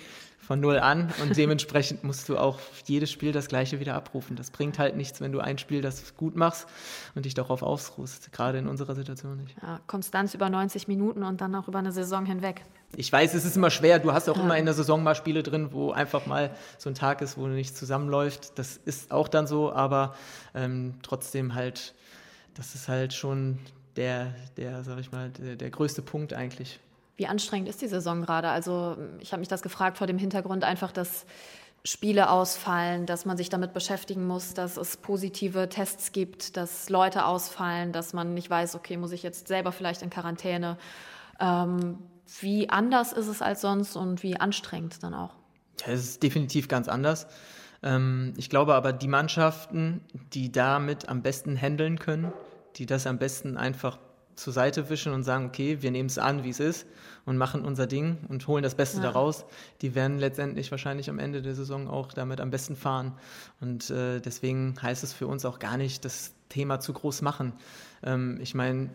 von null an und dementsprechend musst du auch jedes Spiel das gleiche wieder abrufen. Das bringt halt nichts, wenn du ein Spiel das gut machst und dich darauf ausruhst, gerade in unserer Situation nicht. Ja, Konstanz über 90 Minuten und dann auch über eine Saison hinweg. Ich weiß, es ist immer schwer. Du hast auch ja. immer in der Saison mal Spiele drin, wo einfach mal so ein Tag ist, wo nichts zusammenläuft. Das ist auch dann so, aber ähm, trotzdem halt das ist halt schon der, der, sag ich mal, der, der größte Punkt eigentlich. Wie anstrengend ist die Saison gerade? Also ich habe mich das gefragt vor dem Hintergrund einfach, dass Spiele ausfallen, dass man sich damit beschäftigen muss, dass es positive Tests gibt, dass Leute ausfallen, dass man nicht weiß, okay, muss ich jetzt selber vielleicht in Quarantäne. Ähm, wie anders ist es als sonst und wie anstrengend dann auch? Ja, es ist definitiv ganz anders. Ähm, ich glaube aber, die Mannschaften, die damit am besten handeln können, die das am besten einfach zur Seite wischen und sagen, okay, wir nehmen es an, wie es ist und machen unser Ding und holen das Beste ja. daraus, die werden letztendlich wahrscheinlich am Ende der Saison auch damit am besten fahren. Und äh, deswegen heißt es für uns auch gar nicht, das Thema zu groß machen. Ähm, ich meine,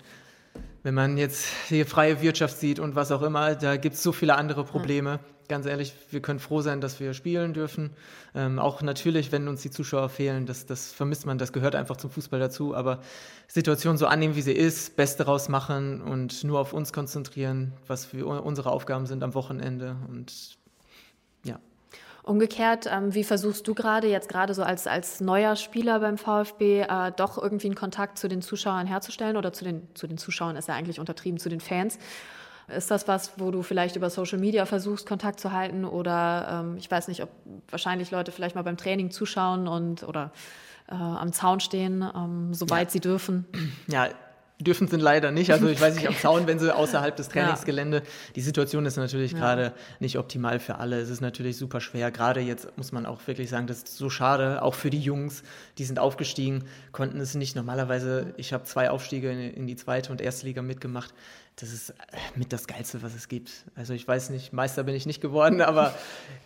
wenn man jetzt die freie Wirtschaft sieht und was auch immer, da gibt es so viele andere Probleme. Ja. Ganz ehrlich, wir können froh sein, dass wir spielen dürfen. Ähm, auch natürlich, wenn uns die Zuschauer fehlen, das, das vermisst man, das gehört einfach zum Fußball dazu. Aber Situation so annehmen, wie sie ist, Beste rausmachen und nur auf uns konzentrieren, was für unsere Aufgaben sind am Wochenende. Und Umgekehrt, ähm, wie versuchst du gerade, jetzt gerade so als, als neuer Spieler beim VfB, äh, doch irgendwie einen Kontakt zu den Zuschauern herzustellen oder zu den, zu den Zuschauern ist ja eigentlich untertrieben, zu den Fans? Ist das was, wo du vielleicht über Social Media versuchst, Kontakt zu halten? Oder ähm, ich weiß nicht, ob wahrscheinlich Leute vielleicht mal beim Training zuschauen und oder äh, am Zaun stehen, ähm, soweit ja. sie dürfen? Ja, dürfen sie leider nicht. Also ich weiß nicht, am Zaun, wenn sie außerhalb des Trainingsgelände. Ja. Die Situation ist natürlich ja. gerade nicht optimal für alle. Es ist natürlich super schwer. Gerade jetzt muss man auch wirklich sagen, das ist so schade, auch für die Jungs, die sind aufgestiegen, konnten es nicht. Normalerweise, ich habe zwei Aufstiege in, in die zweite und erste Liga mitgemacht. Das ist mit das Geilste, was es gibt. Also ich weiß nicht, Meister bin ich nicht geworden, aber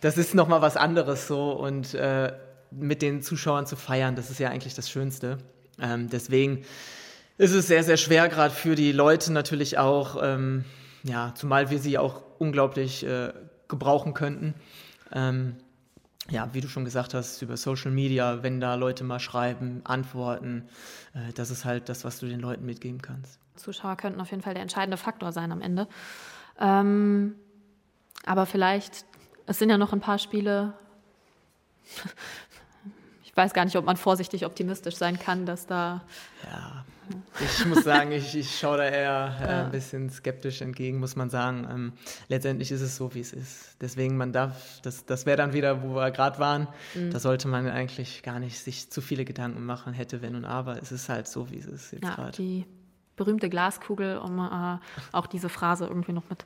das ist nochmal was anderes so. Und äh, mit den Zuschauern zu feiern, das ist ja eigentlich das Schönste. Ähm, deswegen ist es sehr, sehr schwer, gerade für die Leute natürlich auch, ähm, ja, zumal wir sie auch unglaublich äh, gebrauchen könnten. Ähm, ja, wie du schon gesagt hast, über Social Media, wenn da Leute mal schreiben, antworten, äh, das ist halt das, was du den Leuten mitgeben kannst. Zuschauer könnten auf jeden Fall der entscheidende Faktor sein am Ende. Ähm, aber vielleicht, es sind ja noch ein paar Spiele. ich weiß gar nicht, ob man vorsichtig optimistisch sein kann, dass da. Ja, ich muss sagen, ich, ich schaue da eher äh, ein bisschen skeptisch entgegen, muss man sagen. Ähm, letztendlich ist es so, wie es ist. Deswegen, man darf, das, das wäre dann wieder, wo wir gerade waren, mhm. da sollte man eigentlich gar nicht sich zu viele Gedanken machen, hätte, wenn und aber. Es ist halt so, wie es ist jetzt ja, gerade. Die berühmte Glaskugel, um äh, auch diese Phrase irgendwie noch mit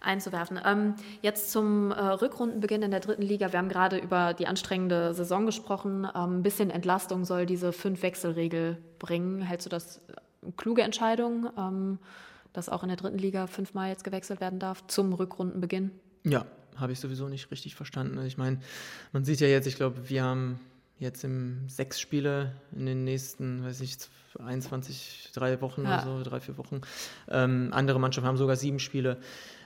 einzuwerfen. Ähm, jetzt zum äh, Rückrundenbeginn in der dritten Liga. Wir haben gerade über die anstrengende Saison gesprochen. Ähm, ein bisschen Entlastung soll diese Fünf-Wechselregel bringen. Hältst du das kluge Entscheidung, ähm, dass auch in der dritten Liga fünfmal jetzt gewechselt werden darf zum Rückrundenbeginn. Ja, habe ich sowieso nicht richtig verstanden. Ich meine, man sieht ja jetzt, ich glaube, wir haben jetzt im sechs Spiele in den nächsten, weiß ich, 21, drei Wochen ja. oder so, drei, vier Wochen. Ähm, andere Mannschaften haben sogar sieben Spiele.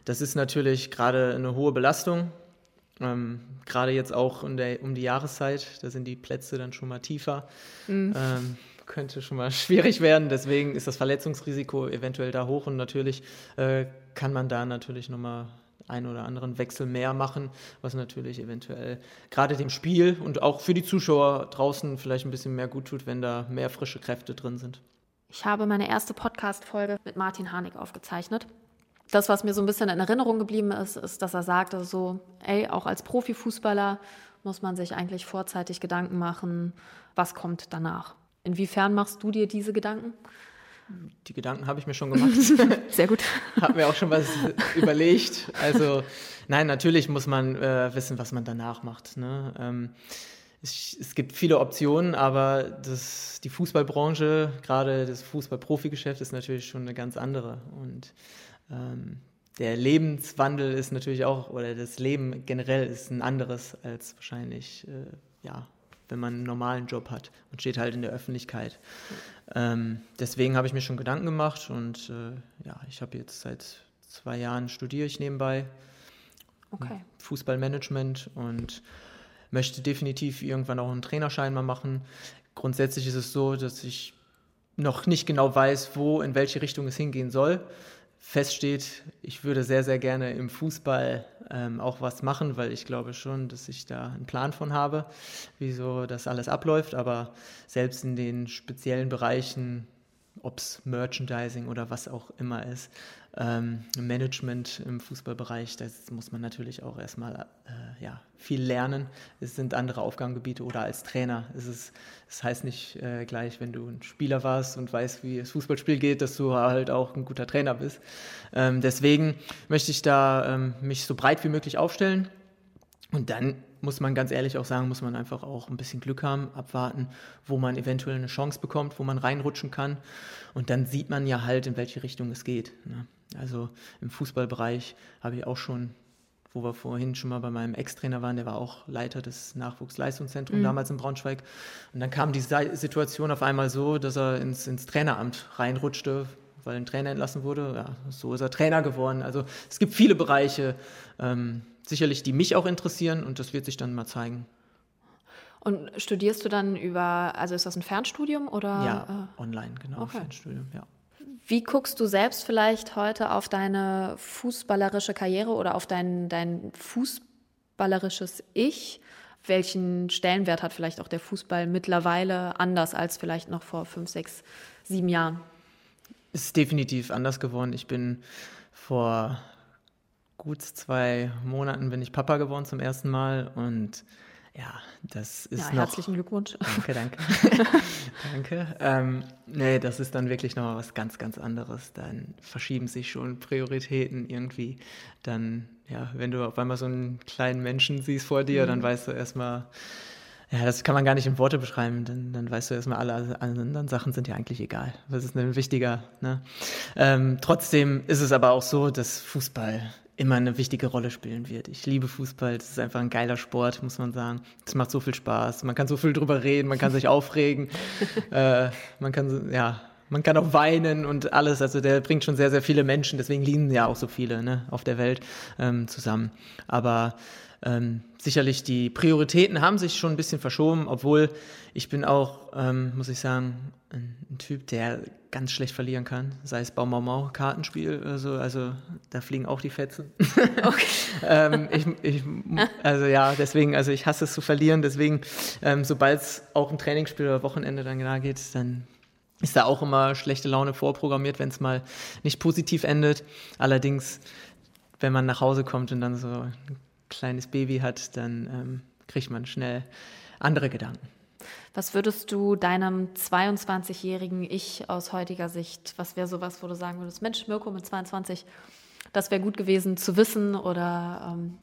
Das ist natürlich gerade eine hohe Belastung. Ähm, gerade jetzt auch um, der, um die Jahreszeit, da sind die Plätze dann schon mal tiefer. Mhm. Ähm, könnte schon mal schwierig werden. Deswegen ist das Verletzungsrisiko eventuell da hoch und natürlich äh, kann man da natürlich nochmal einen oder anderen Wechsel mehr machen, was natürlich eventuell gerade dem Spiel und auch für die Zuschauer draußen vielleicht ein bisschen mehr gut tut, wenn da mehr frische Kräfte drin sind. Ich habe meine erste Podcast-Folge mit Martin Harnik aufgezeichnet. Das, was mir so ein bisschen in Erinnerung geblieben ist, ist, dass er sagte so, ey, auch als Profifußballer muss man sich eigentlich vorzeitig Gedanken machen, was kommt danach. Inwiefern machst du dir diese Gedanken? Die Gedanken habe ich mir schon gemacht. Sehr gut. habe mir auch schon was überlegt. Also nein, natürlich muss man äh, wissen, was man danach macht. Ne? Ähm, es, es, gibt viele Optionen, aber das, die Fußballbranche, gerade das Fußballprofigeschäft, ist natürlich schon eine ganz andere. Und ähm, der Lebenswandel ist natürlich auch, oder das Leben generell ist ein anderes als wahrscheinlich, äh, ja, wenn man einen normalen Job hat und steht halt in der Öffentlichkeit. Ähm, deswegen habe ich mir schon Gedanken gemacht und äh, ja, ich habe jetzt seit zwei Jahren studiere ich nebenbei okay. Fußballmanagement und möchte definitiv irgendwann auch einen Trainerschein mal machen. Grundsätzlich ist es so, dass ich noch nicht genau weiß, wo, in welche Richtung es hingehen soll feststeht, ich würde sehr, sehr gerne im Fußball ähm, auch was machen, weil ich glaube schon, dass ich da einen Plan von habe, wieso das alles abläuft. Aber selbst in den speziellen Bereichen ob es Merchandising oder was auch immer ist, ähm, Management im Fußballbereich, das muss man natürlich auch erstmal äh, ja, viel lernen. Es sind andere Aufgabengebiete oder als Trainer. Es ist, das heißt nicht äh, gleich, wenn du ein Spieler warst und weißt, wie das Fußballspiel geht, dass du halt auch ein guter Trainer bist. Ähm, deswegen möchte ich da ähm, mich so breit wie möglich aufstellen. Und dann muss man ganz ehrlich auch sagen, muss man einfach auch ein bisschen Glück haben, abwarten, wo man eventuell eine Chance bekommt, wo man reinrutschen kann. Und dann sieht man ja halt, in welche Richtung es geht. Ne? Also im Fußballbereich habe ich auch schon, wo wir vorhin schon mal bei meinem Ex-Trainer waren, der war auch Leiter des Nachwuchsleistungszentrums mhm. damals in Braunschweig. Und dann kam die Situation auf einmal so, dass er ins, ins Traineramt reinrutschte, weil ein Trainer entlassen wurde. Ja, so ist er Trainer geworden. Also es gibt viele Bereiche. Ähm, sicherlich, die mich auch interessieren und das wird sich dann mal zeigen. Und studierst du dann über, also ist das ein Fernstudium oder? Ja, äh? online, genau, okay. Fernstudium, ja. Wie guckst du selbst vielleicht heute auf deine fußballerische Karriere oder auf dein, dein fußballerisches Ich? Welchen Stellenwert hat vielleicht auch der Fußball mittlerweile anders als vielleicht noch vor fünf, sechs, sieben Jahren? Ist definitiv anders geworden. Ich bin vor gut zwei Monaten bin ich Papa geworden zum ersten Mal und ja, das ist ja, noch... Herzlichen Glückwunsch. Danke, danke. danke. Ähm, nee, das ist dann wirklich noch was ganz, ganz anderes. Dann verschieben sich schon Prioritäten irgendwie. Dann, ja, wenn du auf einmal so einen kleinen Menschen siehst vor dir, mhm. dann weißt du erstmal, ja, das kann man gar nicht in Worte beschreiben, dann, dann weißt du erstmal, alle anderen Sachen sind ja eigentlich egal. Was ist denn wichtiger? Ne? Ähm, trotzdem ist es aber auch so, dass Fußball immer eine wichtige Rolle spielen wird. Ich liebe Fußball, das ist einfach ein geiler Sport, muss man sagen. Es macht so viel Spaß, man kann so viel drüber reden, man kann sich aufregen, äh, man kann, ja, man kann auch weinen und alles. Also der bringt schon sehr, sehr viele Menschen, deswegen lieben ja auch so viele ne, auf der Welt ähm, zusammen. Aber ähm, sicherlich die Prioritäten haben sich schon ein bisschen verschoben, obwohl ich bin auch, ähm, muss ich sagen, ein, ein, Typ, der ganz schlecht verlieren kann, sei es Baumau Kartenspiel oder so, also da fliegen auch die Fetzen. Okay. ähm, ich, ich, also ja, deswegen, also ich hasse es zu verlieren, deswegen, ähm, sobald es auch ein Trainingsspiel oder Wochenende dann genau geht, dann ist da auch immer schlechte Laune vorprogrammiert, wenn es mal nicht positiv endet. Allerdings, wenn man nach Hause kommt und dann so ein kleines Baby hat, dann ähm, kriegt man schnell andere Gedanken. Was würdest du deinem 22-jährigen Ich aus heutiger Sicht, was wäre sowas, wo du sagen würdest, Mensch, Mirko mit 22, das wäre gut gewesen zu wissen oder? Ähm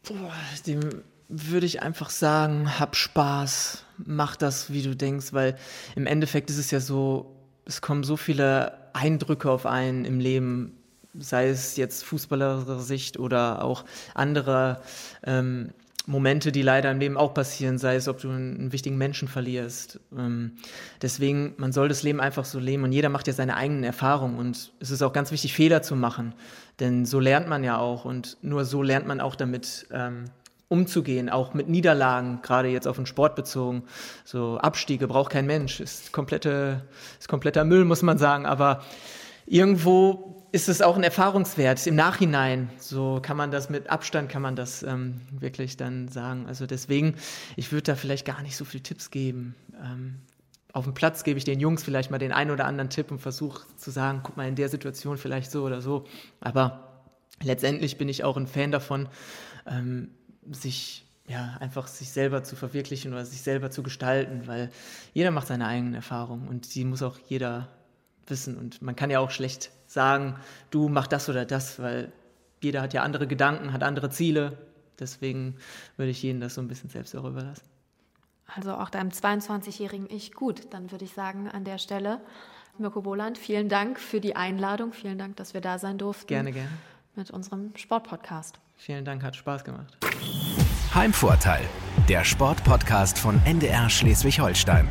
dem würde ich einfach sagen, hab Spaß, mach das, wie du denkst, weil im Endeffekt ist es ja so, es kommen so viele Eindrücke auf einen im Leben, sei es jetzt fußballerischer Sicht oder auch andere ähm, Momente, die leider im Leben auch passieren, sei es, ob du einen, wichtigen Menschen verlierst. Ähm, deswegen, man soll das Leben einfach so leben und jeder macht ja seine eigenen Erfahrungen und es ist auch ganz wichtig, Fehler zu machen, denn so lernt man ja auch und nur so lernt man auch damit ähm, umzugehen, auch mit Niederlagen, gerade jetzt auf den Sport bezogen. So Abstiege braucht kein Mensch, ist, komplette, ist kompletter Müll, muss man sagen, aber irgendwo ist es auch ein Erfahrungswert im Nachhinein. So kann man das mit Abstand, kann man das ähm, wirklich dann sagen. Also deswegen, ich würde da vielleicht gar nicht so viele Tipps geben. Ähm, auf dem Platz gebe ich den Jungs vielleicht mal den einen oder anderen Tipp und versuche zu sagen, guck mal in der Situation vielleicht so oder so. Aber letztendlich bin ich auch ein Fan davon, ähm, sich ja, einfach sich selber zu verwirklichen oder sich selber zu gestalten, weil jeder macht seine eigenen Erfahrungen und die muss auch jeder wissen. Und man kann ja auch schlecht sagen, du mach das oder das, weil jeder hat ja andere Gedanken, hat andere Ziele. Deswegen würde ich jedem das so ein bisschen selbst auch überlassen. Also auch deinem 22-jährigen Ich gut, dann würde ich sagen an der Stelle, Mirko Boland, vielen Dank für die Einladung, vielen Dank, dass wir da sein durften. Gerne, gerne. Mit unserem Sportpodcast. Vielen Dank, hat Spaß gemacht. Heimvorteil, der Sportpodcast von NDR Schleswig-Holstein.